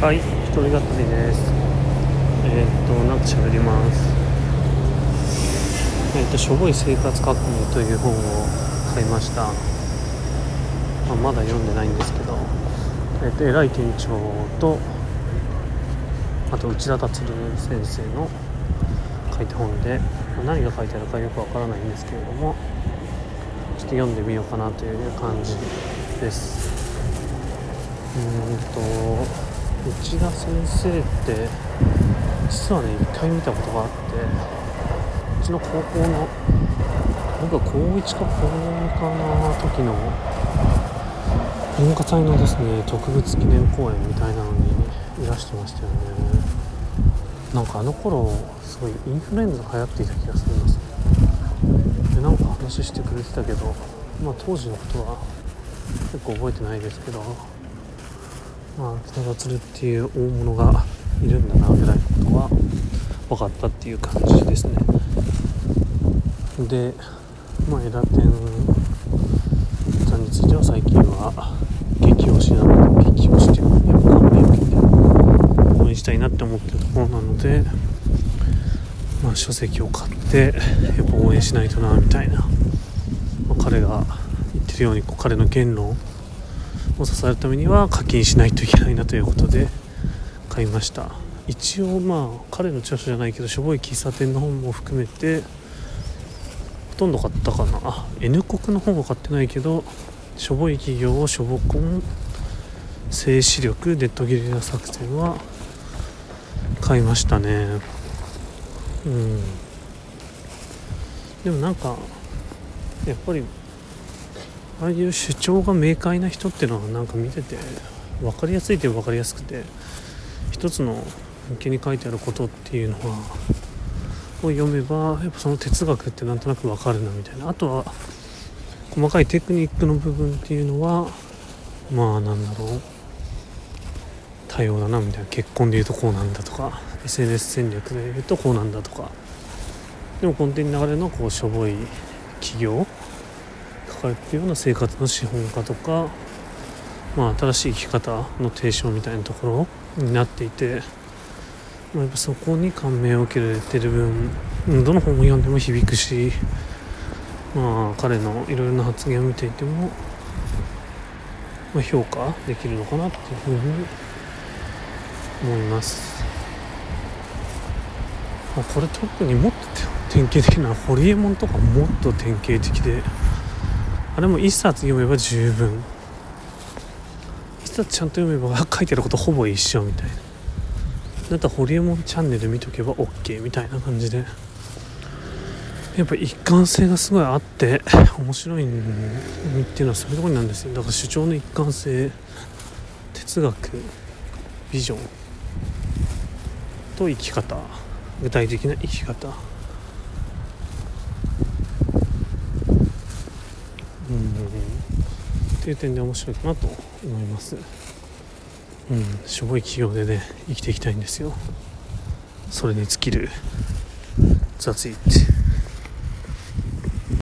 はい、一人語りです。えーっと、なんか喋ります。えーっと、しょぼい生活革命という本を買いました。まあ、まだ読んでないんですけど、えーっと、偉い店長と、あと内田達郎先生の書いた本で、まあ何が書いてあるかよくわからないんですけれども、ちょっと読んでみようかなという感じです。うーんと内田先生って実はね一回見たことがあってうちの高校の僕が高1か高2かな時の文化祭のですね特別記念公演みたいなのにいらしてましたよね。なんかあの頃すごいインフルエンザが流行っていた気がするんですでなんか話してくれてたけどまあ当時のことは結構覚えてないですけどまあ北が釣るっていう大物がいるんだなぐらいのことは分かったっていう感じですね。でまあ枝天さんについては最近は激推しなので激推しっていうかやっぱ感銘を受けて応援したいなって思ってるところなのでまあ書籍を買ってやっぱ応援しないとなみたいな、まあ彼が言ってるようにこう彼の言論を支えるためには課金しないといけないなということで買いました。一応まあ彼の著書じゃないけどしょぼい喫茶店の本も含めてほとんど買ったかな。あ N 国の本は買ってないけどしょぼい企業しょぼコン静止力デッドゲリラ作戦は買いましたね。うん。でもなんかやっぱりああいう主張が明快な人っていうのはなんか見てて分かりやすいといえば分かりやすくて一つの文献に書いてあることっていうのはを読めばやっぱその哲学ってなんとなく分かるなみたいな。あとは細かいテクニックの部分っていうのはまあなんだろう多様だなみたいな。結婚で言うとこうなんだとか SNS 戦略で言うとこうなんだとか。でも根底に流れるのはこうしょぼい企業抱えてるような生活の資本家とか、まあ、新しい生き方の提唱みたいなところになっていて、まあ、やっぱそこに感銘を受けられてる分どの本を読んでも響くし、まあ、彼のいろいろな発言を見ていても、まあ、評価できるのかなっていうふうに思います。まあ、これ特にもっと典型的なホリエモンとかもっと典型的であれも一冊読めば十分。一冊ちゃんと読めば 書いてることほぼ一緒みたいな。だったらホリエモンチャンネル見とけば OK みたいな感じで。やっぱ一貫性がすごいあって面白いっていうのはそういうところなんですよ。だから主張の一貫性哲学ビジョンと生き方具体的な生き方。うん。っていう点で面白いかなと思います。うん。しょぼい企業でね生きていきたいんですよ。それに尽きる雑誌って。